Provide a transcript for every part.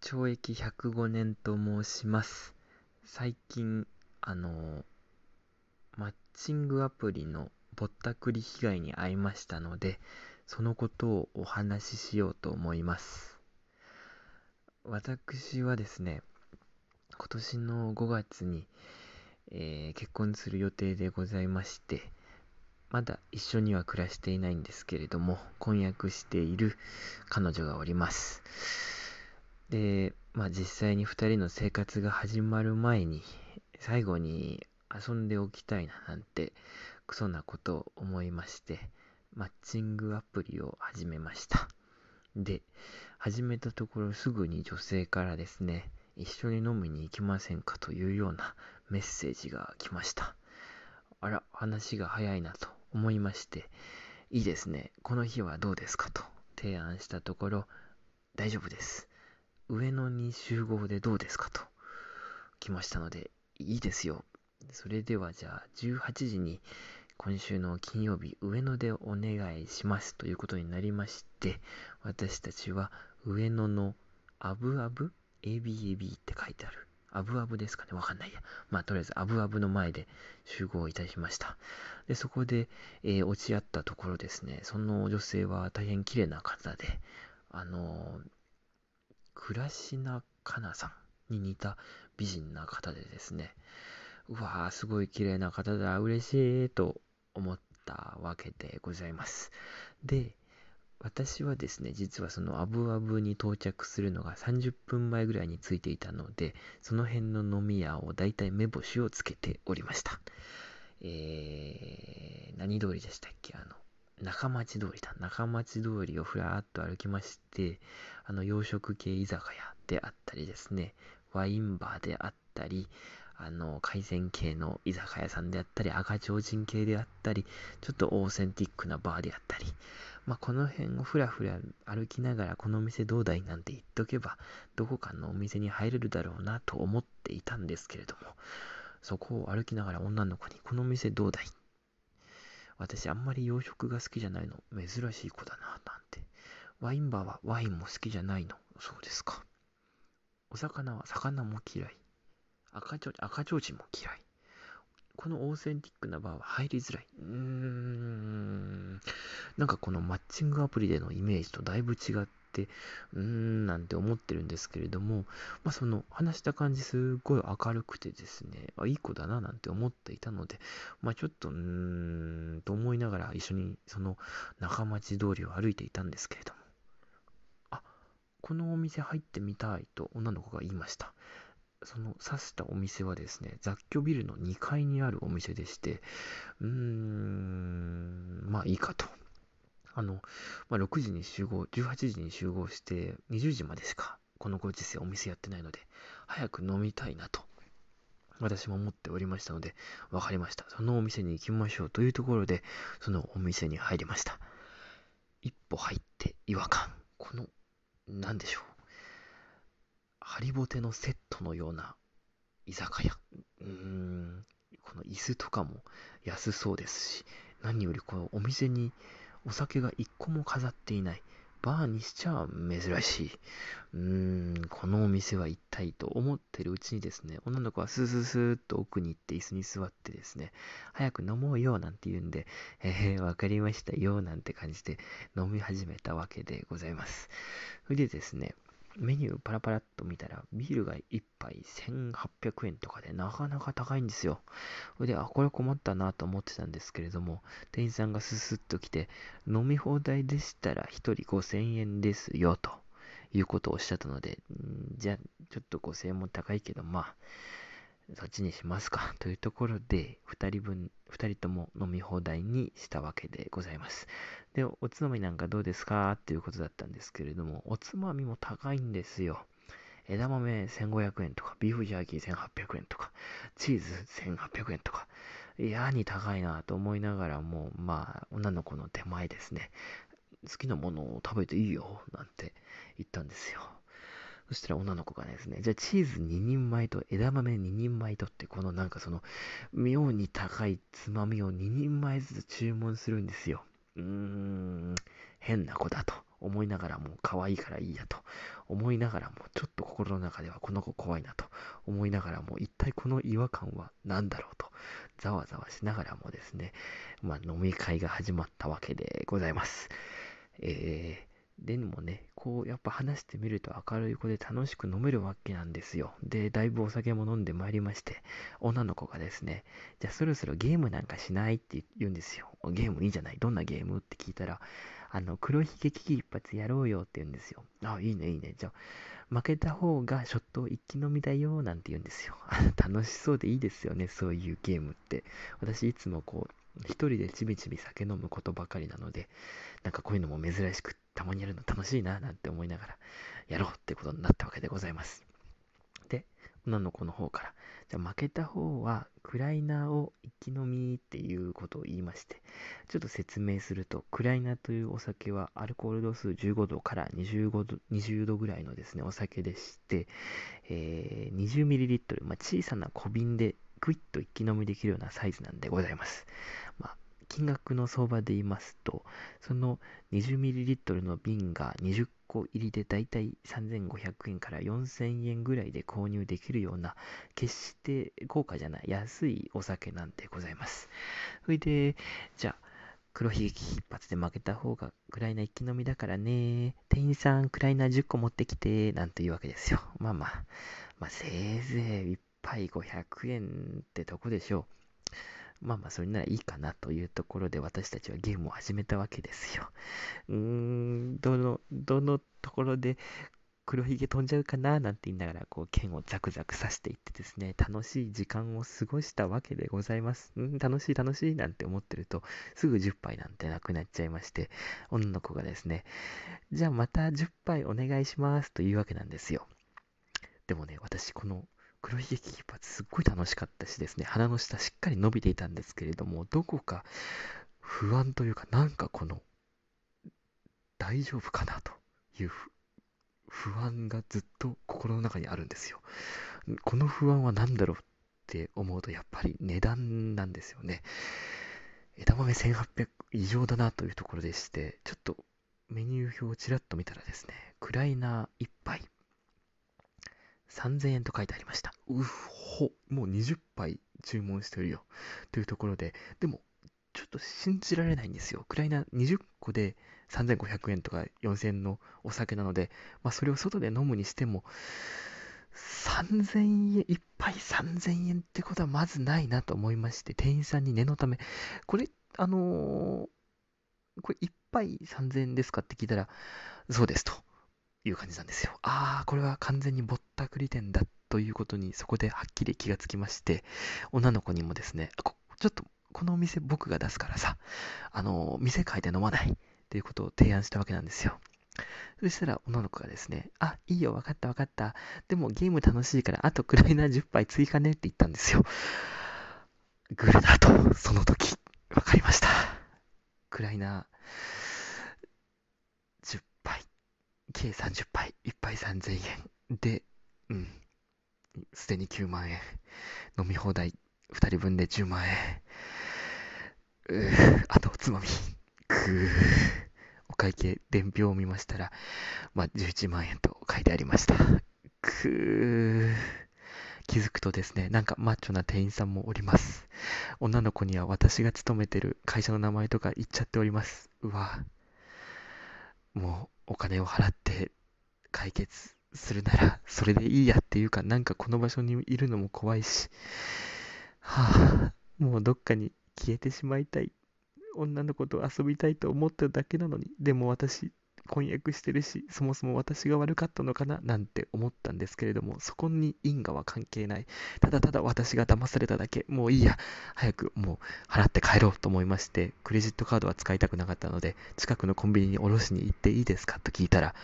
懲役105年と申します。最近、あの、マッチングアプリのぼったくり被害に遭いましたので、そのことをお話ししようと思います。私はですね、今年の5月に、えー結婚する予定でございまして、まだ一緒には暮らしていないんですけれども、婚約している彼女がおります。で、まあ実際に2人の生活が始まる前に、最後に遊んでおきたいななんて、クソなことを思いまして、マッチングアプリを始めました。で、始めたところすぐに女性からですね、一緒に飲みに行きませんかというようなメッセージが来ました。あら、話が早いなと思いまして、いいですね、この日はどうですかと提案したところ、大丈夫です。上野に集合でどうですかと来ましたので、いいですよ。それではじゃあ18時に今週の金曜日上野でお願いしますということになりまして、私たちは上野のアブアブ ?ABAB って書いてある。アブアブですかね？わかんないや。まあ、とりあえずアブアブの前で集合いたしました。で、そこで、えー落ち合ったところですね、その女性は大変綺麗な方で、あのー倉科かなさんに似た美人な方でですね、うわー、すごい綺麗な方だ、嬉しいと思ったわけでございます。で、私はですね、実はそのアブアブに到着するのが30分前ぐらいについていたので、その辺の飲み屋をだいたい目星をつけておりました。えー、何通りでしたっけ？あの、中町通りだ。中町通りをふらーっと歩きまして、あの、洋食系居酒屋であったりですね、ワインバーであったり、あの、海鮮系の居酒屋さんであったり、赤ちょうちん系であったり、ちょっとオーセンティックなバーであったり、まあ、この辺をふらふら歩きながら、このお店どうだいなんて言っとけば、どこかのお店に入れるだろうなと思っていたんですけれども、そこを歩きながら女の子に、このお店どうだい私あんまり洋食が好きじゃないの。珍しい子だな、なんて。ワインバーはワインも好きじゃないの。そうですか。お魚は魚も嫌い。赤ちょ赤ちょうちんも嫌い。このオーセンティックなバーは入りづらい。うーん。なんかこのマッチングアプリでのイメージとだいぶ違っ、うーん、なんて思ってるんですけれども、まあその話した感じすごい明るくてですね、あ、いい子だななんて思っていたので、まあちょっと、うーん、と思いながら一緒にその中町通りを歩いていたんですけれども、あ、このお店入ってみたいと女の子が言いました。その指したお店はですね、雑居ビルの2階にあるお店でして、うーん、まあいいかと。あの、まあ、6時に集合、18時に集合して、20時までしかこのご時世お店やってないので、早く飲みたいなと、私も思っておりましたので、わかりました。そのお店に行きましょうというところで、そのお店に入りました。一歩入って違和感。この、なんでしょう。ハリボテのセットのような居酒屋。うーん、この椅子とかも安そうですし、何よりこのお店にお酒が一個も飾っていない。バーにしちゃ珍しい。うーん、このお店は一体と思ってるうちにですね、女の子はスースースーっと奥に行って椅子に座ってですね、早く飲もうよなんて言うんで、えー、わかりましたよなんて感じで飲み始めたわけでございます。それでですね、メニューパラパラっと見たら、ビールが1杯1800円とかでなかなか高いんですよ。それで、あ、これ困ったなと思ってたんですけれども、店員さんがススッと来て、飲み放題でしたら1人5000円ですよ、ということをおっしゃったので、じゃあ、ちょっと5000円も高いけど、まあ、そっちにしますか？というところで、2人分、2人とも飲み放題にしたわけでございます。で、おつまみなんかどうですか？っていうことだったんですけれども、おつまみも高いんですよ。枝豆1500円とか、ビーフジャーキー1800円とか、チーズ1800円とか、嫌に高いなと思いながらも、まあ、女の子の手前ですね、好きなものを食べていいよ、なんて言ったんですよ。そしたら女の子がですね、じゃあチーズ2人前と枝豆2人前とって、このなんかその、妙に高いつまみを2人前ずつ注文するんですよ。うーん、変な子だと思いながらも可愛いからいいやと思いながらもちょっと心の中ではこの子怖いなと思いながらも一体この違和感は何だろうとざわざわしながらもですね、まあ、飲み会が始まったわけでございます。えー、でもね、こうやっぱ話してみると明るい子で楽しく飲めるわけなんですよ。で、だいぶお酒も飲んでまいりまして、女の子がですね、じゃあそろそろゲームなんかしないって言うんですよ。ゲームいいじゃない？どんなゲーム？って聞いたら、あの、黒ひげ危機一発やろうよって言うんですよ。あ、いいね、いいね。じゃあ、負けた方がショット一気飲みだよ、なんて言うんですよ。楽しそうでいいですよね、そういうゲームって。私いつもこう、一人でちびちび酒飲むことばかりなので、なんかこういうのも珍しくって、たまにやるの楽しいな、なんて思いながら、やろうってことになったわけでございます。で、女の子の方から、じゃあ負けた方はクライナーを一気飲みっていうことを言いまして、ちょっと説明すると、クライナーというお酒はアルコール度数15度から25度 ,20 度ぐらいのですね、お酒でして、えー、20ml、まあ、小さな小瓶でクイッと一気飲みできるようなサイズなんでございます。金額の相場で言いますと、その 20ml の瓶が20個入りでだいたい3500円から4000円ぐらいで購入できるような、決して高価じゃない安いお酒なんでございます。それで、じゃあ、黒ひげ一発で負けた方がクライナ一気飲みだからね。店員さん、クライナ10個持ってきて、なんていうわけですよ。まあまあ、まあせいぜい一杯500円ってとこでしょう。まあまあ、それならいいかなというところで私たちはゲームを始めたわけですよ。うーん、どの、どのところで黒ひげ飛んじゃうかななんて言いながら、こう、剣をザクザク刺していってですね、楽しい時間を過ごしたわけでございます。うん、楽しい楽しいなんて思ってると、すぐ10杯なんてなくなっちゃいまして、女の子がですね、じゃあまた10杯お願いしますというわけなんですよ。でもね、私、この黒ひげ危機一発すっごい楽しかったしですね、鼻の下しっかり伸びていたんですけれども、どこか不安というか、なんかこの、大丈夫かなという不安がずっと心の中にあるんですよ。この不安は何だろうって思うと、やっぱり値段なんですよね。枝豆1800異常だなというところでして、ちょっとメニュー表をちらっと見たらですね、クライナー1杯3000円と書いてありました。うっほ、もう20杯注文してるよ。というところで、でも、ちょっと信じられないんですよ。クライナ20個で3500円とか4000円のお酒なので、まあ、それを外で飲むにしても、3000円、1杯3000円ってことはまずないなと思いまして、店員さんに念のため、これ、あのー、これ1杯3000円ですかって聞いたら、そうですと。いう感じなんですよ。ああ、これは完全にぼったくり店だということにそこではっきり気がつきまして、女の子にもですね、ちょっとこのお店僕が出すからさ、あの、店変えて飲まないっていうことを提案したわけなんですよ。そしたら女の子がですね、あ、いいよ、わかったわかった。でもゲーム楽しいから、あとクライナー10杯追加ねって言ったんですよ。グルだと、その時、わかりました。クライナー計30杯、1杯3000円で、うん、すでに9万円。飲み放題2人分で10万円。うー、あとおつまみ。くー。お会計、伝票を見ましたら、まあ、11万円と書いてありました。くー。気づくとですね、なんかマッチョな店員さんもおります。女の子には私が勤めてる会社の名前とか言っちゃっております。うわ。もう、お金を払って解決するならそれでいいやっていうかなんかこの場所にいるのも怖いしはあもうどっかに消えてしまいたい。女の子と遊びたいと思っただけなのにでも私婚約してるし、そもそも私が悪かったのかななんて思ったんですけれども、そこに因果は関係ない。ただただ私が騙されただけ、もういいや、早くもう払って帰ろうと思いまして、クレジットカードは使いたくなかったので、近くのコンビニにおろしに行っていいですか？と聞いたら、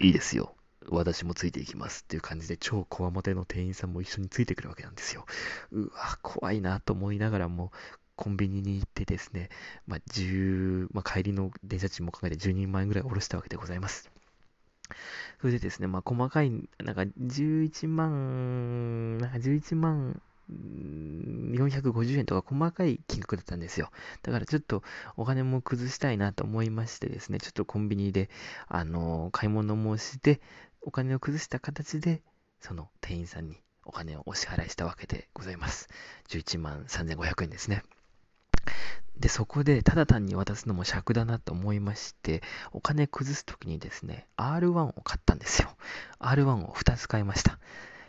いいですよ。私もついていきますっていう感じで超こわもての店員さんも一緒についてくるわけなんですよ。うわ、怖いなと思いながらも、コンビニに行ってですね、まあ、10、まあ、帰りの電車賃も考えて10人前ぐらい下ろしたわけでございます。それでですね、まあ、細かい、なんか11万、なんか11万450円とか細かい金額だったんですよ。だからちょっとお金も崩したいなと思いましてですね、ちょっとコンビニで、あの、買い物もして、お金を崩した形で、その店員さんにお金をお支払いしたわけでございます。11万3500円ですね。で、そこでただ単に渡すのも尺だなと思いまして、お金崩すときにですね、R1 を買ったんですよ。R1 を2つ買いました。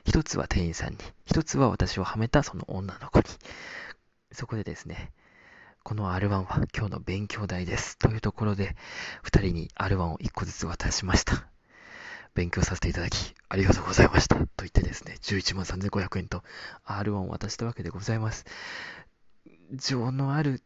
1つは店員さんに、1つは私をはめたその女の子に。そこでですね、この R1 は今日の勉強代です。というところで、2人に R1 を1個ずつ渡しました。勉強させていただき、ありがとうございました。と言ってですね、11万3500円と R1 を渡したわけでございます。情のある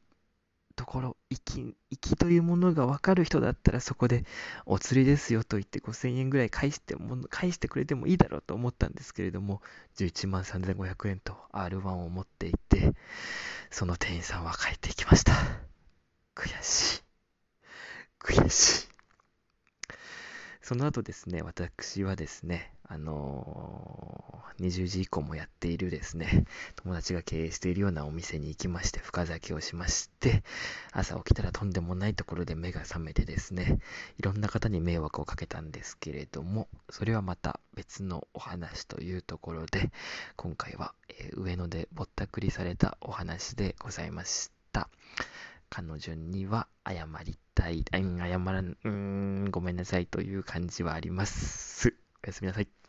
ところ、き、きというものが分かる人だったらそこでお釣りですよと言って5000円ぐらい返しても、返してくれてもいいだろうと思ったんですけれども、11万3500円と R1 を持っていって、その店員さんは帰っていきました。悔しい。悔しい。その後ですね、私はですね、あのー、20時以降もやっているですね、友達が経営しているようなお店に行きまして、深酒をしまして、朝起きたらとんでもないところで目が覚めてですね、いろんな方に迷惑をかけたんですけれども、それはまた別のお話というところで、今回は、えー、上野でぼったくりされたお話でございました。彼女には謝りたい、謝らん、うーん、ごめんなさいという感じはあります。おやすみなさい。